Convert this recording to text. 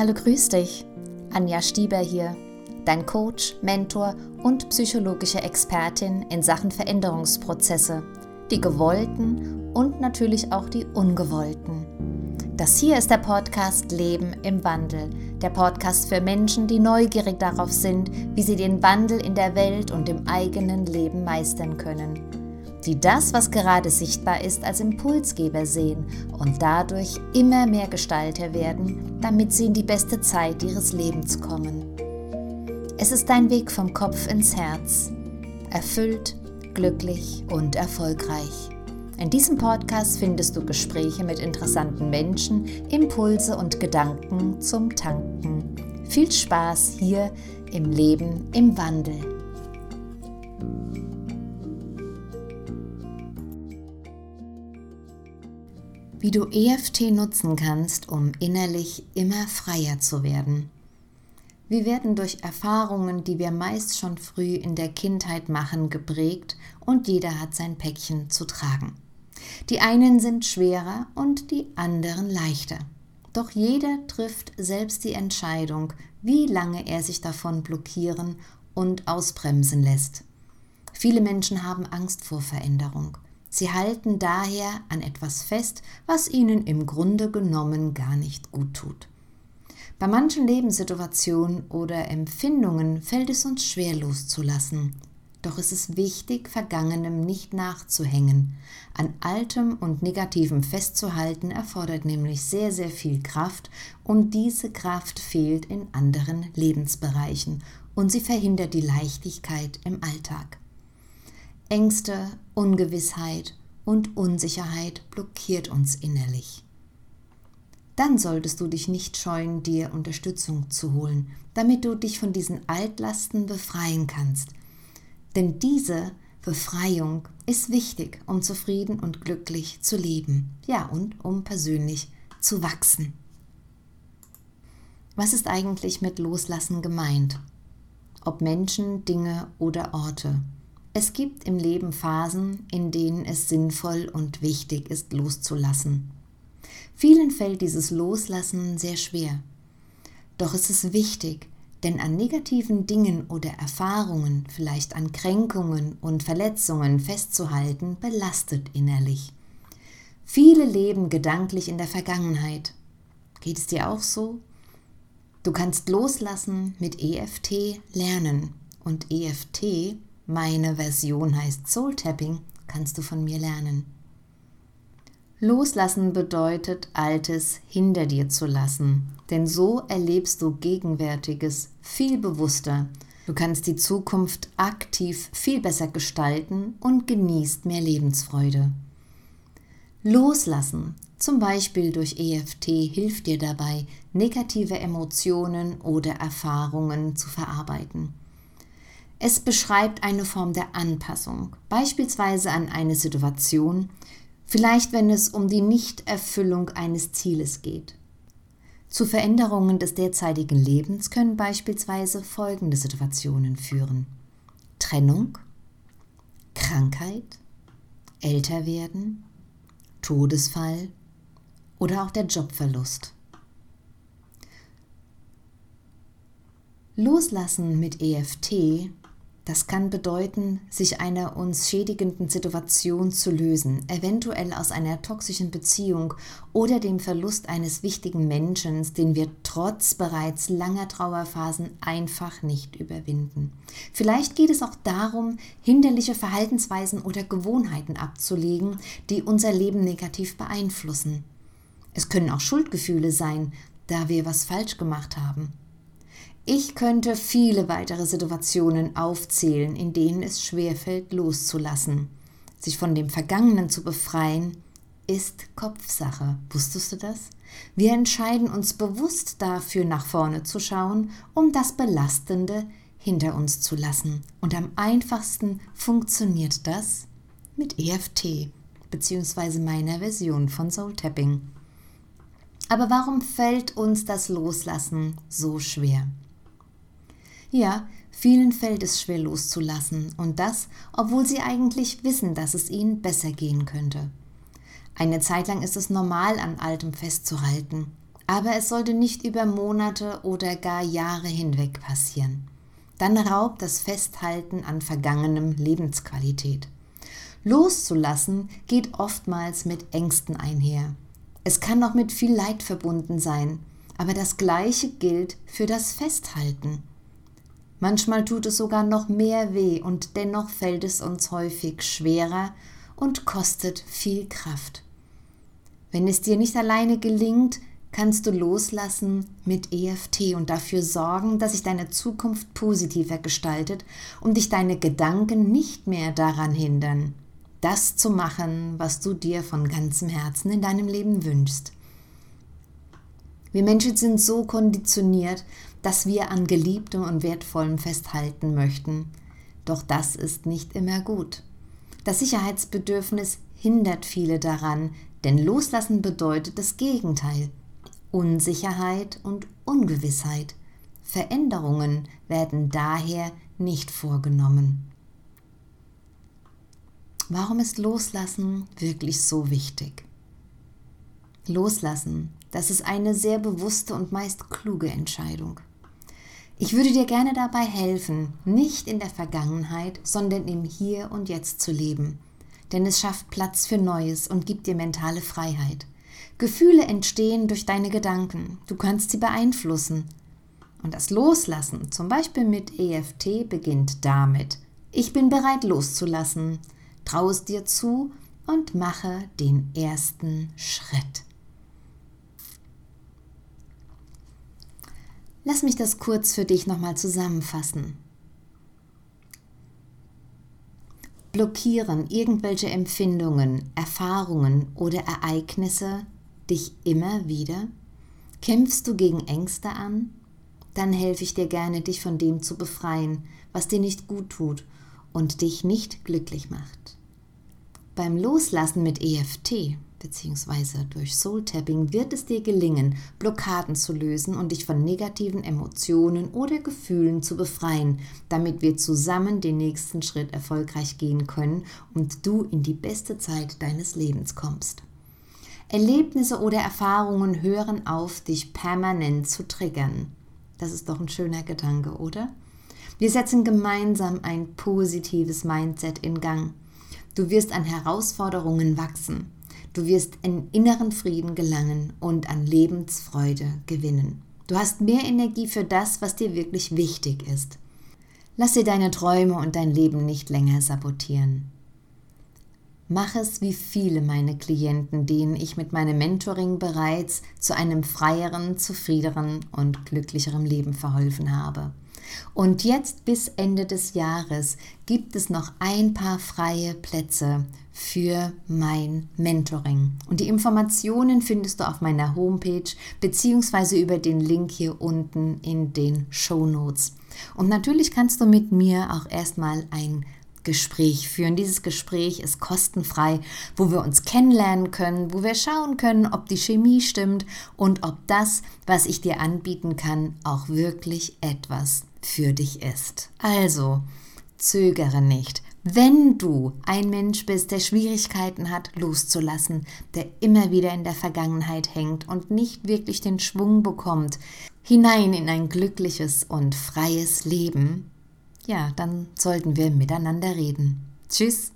Hallo, grüß dich. Anja Stieber hier, dein Coach, Mentor und psychologische Expertin in Sachen Veränderungsprozesse, die gewollten und natürlich auch die ungewollten. Das hier ist der Podcast Leben im Wandel, der Podcast für Menschen, die neugierig darauf sind, wie sie den Wandel in der Welt und im eigenen Leben meistern können die das, was gerade sichtbar ist, als Impulsgeber sehen und dadurch immer mehr Gestalter werden, damit sie in die beste Zeit ihres Lebens kommen. Es ist ein Weg vom Kopf ins Herz, erfüllt, glücklich und erfolgreich. In diesem Podcast findest du Gespräche mit interessanten Menschen, Impulse und Gedanken zum Tanken. Viel Spaß hier im Leben im Wandel. Wie du EFT nutzen kannst, um innerlich immer freier zu werden. Wir werden durch Erfahrungen, die wir meist schon früh in der Kindheit machen, geprägt und jeder hat sein Päckchen zu tragen. Die einen sind schwerer und die anderen leichter. Doch jeder trifft selbst die Entscheidung, wie lange er sich davon blockieren und ausbremsen lässt. Viele Menschen haben Angst vor Veränderung. Sie halten daher an etwas fest, was ihnen im Grunde genommen gar nicht gut tut. Bei manchen Lebenssituationen oder Empfindungen fällt es uns schwer loszulassen. Doch es ist wichtig, Vergangenem nicht nachzuhängen. An Altem und Negativem festzuhalten erfordert nämlich sehr, sehr viel Kraft und diese Kraft fehlt in anderen Lebensbereichen und sie verhindert die Leichtigkeit im Alltag. Ängste, Ungewissheit und Unsicherheit blockiert uns innerlich. Dann solltest du dich nicht scheuen, dir Unterstützung zu holen, damit du dich von diesen Altlasten befreien kannst. Denn diese Befreiung ist wichtig, um zufrieden und glücklich zu leben, ja und um persönlich zu wachsen. Was ist eigentlich mit Loslassen gemeint? Ob Menschen, Dinge oder Orte. Es gibt im Leben Phasen, in denen es sinnvoll und wichtig ist, loszulassen. Vielen fällt dieses Loslassen sehr schwer. Doch es ist wichtig, denn an negativen Dingen oder Erfahrungen, vielleicht an Kränkungen und Verletzungen festzuhalten, belastet innerlich. Viele leben gedanklich in der Vergangenheit. Geht es dir auch so? Du kannst loslassen mit EFT lernen und EFT meine Version heißt Soul Tapping, kannst du von mir lernen. Loslassen bedeutet, Altes hinter dir zu lassen, denn so erlebst du Gegenwärtiges viel bewusster. Du kannst die Zukunft aktiv viel besser gestalten und genießt mehr Lebensfreude. Loslassen, zum Beispiel durch EFT, hilft dir dabei, negative Emotionen oder Erfahrungen zu verarbeiten. Es beschreibt eine Form der Anpassung, beispielsweise an eine Situation, vielleicht wenn es um die Nichterfüllung eines Zieles geht. Zu Veränderungen des derzeitigen Lebens können beispielsweise folgende Situationen führen. Trennung, Krankheit, Älterwerden, Todesfall oder auch der Jobverlust. Loslassen mit EFT das kann bedeuten, sich einer uns schädigenden Situation zu lösen, eventuell aus einer toxischen Beziehung oder dem Verlust eines wichtigen Menschen, den wir trotz bereits langer Trauerphasen einfach nicht überwinden. Vielleicht geht es auch darum, hinderliche Verhaltensweisen oder Gewohnheiten abzulegen, die unser Leben negativ beeinflussen. Es können auch Schuldgefühle sein, da wir was falsch gemacht haben. Ich könnte viele weitere Situationen aufzählen, in denen es schwerfällt, loszulassen. Sich von dem Vergangenen zu befreien, ist Kopfsache. Wusstest du das? Wir entscheiden uns bewusst dafür, nach vorne zu schauen, um das Belastende hinter uns zu lassen. Und am einfachsten funktioniert das mit EFT bzw. meiner Version von Soul Tapping. Aber warum fällt uns das Loslassen so schwer? Ja, vielen fällt es schwer loszulassen und das, obwohl sie eigentlich wissen, dass es ihnen besser gehen könnte. Eine Zeit lang ist es normal, an Altem festzuhalten. aber es sollte nicht über Monate oder gar Jahre hinweg passieren. Dann raubt das Festhalten an vergangenem Lebensqualität. Loszulassen geht oftmals mit Ängsten einher. Es kann auch mit viel Leid verbunden sein, aber das Gleiche gilt für das Festhalten. Manchmal tut es sogar noch mehr weh und dennoch fällt es uns häufig schwerer und kostet viel Kraft. Wenn es dir nicht alleine gelingt, kannst du loslassen mit EFT und dafür sorgen, dass sich deine Zukunft positiver gestaltet und dich deine Gedanken nicht mehr daran hindern, das zu machen, was du dir von ganzem Herzen in deinem Leben wünschst. Wir Menschen sind so konditioniert, dass wir an Geliebtem und Wertvollem festhalten möchten. Doch das ist nicht immer gut. Das Sicherheitsbedürfnis hindert viele daran, denn Loslassen bedeutet das Gegenteil. Unsicherheit und Ungewissheit. Veränderungen werden daher nicht vorgenommen. Warum ist Loslassen wirklich so wichtig? Loslassen, das ist eine sehr bewusste und meist kluge Entscheidung. Ich würde dir gerne dabei helfen, nicht in der Vergangenheit, sondern im Hier und Jetzt zu leben. Denn es schafft Platz für Neues und gibt dir mentale Freiheit. Gefühle entstehen durch deine Gedanken. Du kannst sie beeinflussen. Und das Loslassen, zum Beispiel mit EFT, beginnt damit. Ich bin bereit loszulassen. Traue es dir zu und mache den ersten Schritt. Lass mich das kurz für dich nochmal zusammenfassen. Blockieren irgendwelche Empfindungen, Erfahrungen oder Ereignisse dich immer wieder? Kämpfst du gegen Ängste an? Dann helfe ich dir gerne, dich von dem zu befreien, was dir nicht gut tut und dich nicht glücklich macht. Beim Loslassen mit EFT bzw. durch Soul Tapping wird es dir gelingen, Blockaden zu lösen und dich von negativen Emotionen oder Gefühlen zu befreien, damit wir zusammen den nächsten Schritt erfolgreich gehen können und du in die beste Zeit deines Lebens kommst. Erlebnisse oder Erfahrungen hören auf, dich permanent zu triggern. Das ist doch ein schöner Gedanke, oder? Wir setzen gemeinsam ein positives Mindset in Gang. Du wirst an Herausforderungen wachsen. Du wirst in inneren Frieden gelangen und an Lebensfreude gewinnen. Du hast mehr Energie für das, was dir wirklich wichtig ist. Lass dir deine Träume und dein Leben nicht länger sabotieren. Mach es wie viele meine Klienten, denen ich mit meinem Mentoring bereits zu einem freieren, zufriedeneren und glücklicheren Leben verholfen habe. Und jetzt bis Ende des Jahres gibt es noch ein paar freie Plätze für mein Mentoring. Und die Informationen findest du auf meiner Homepage beziehungsweise über den Link hier unten in den Show Notes. Und natürlich kannst du mit mir auch erstmal ein Gespräch führen. Dieses Gespräch ist kostenfrei, wo wir uns kennenlernen können, wo wir schauen können, ob die Chemie stimmt und ob das, was ich dir anbieten kann, auch wirklich etwas für dich ist. Also, zögere nicht. Wenn du ein Mensch bist, der Schwierigkeiten hat, loszulassen, der immer wieder in der Vergangenheit hängt und nicht wirklich den Schwung bekommt, hinein in ein glückliches und freies Leben, ja, dann sollten wir miteinander reden. Tschüss.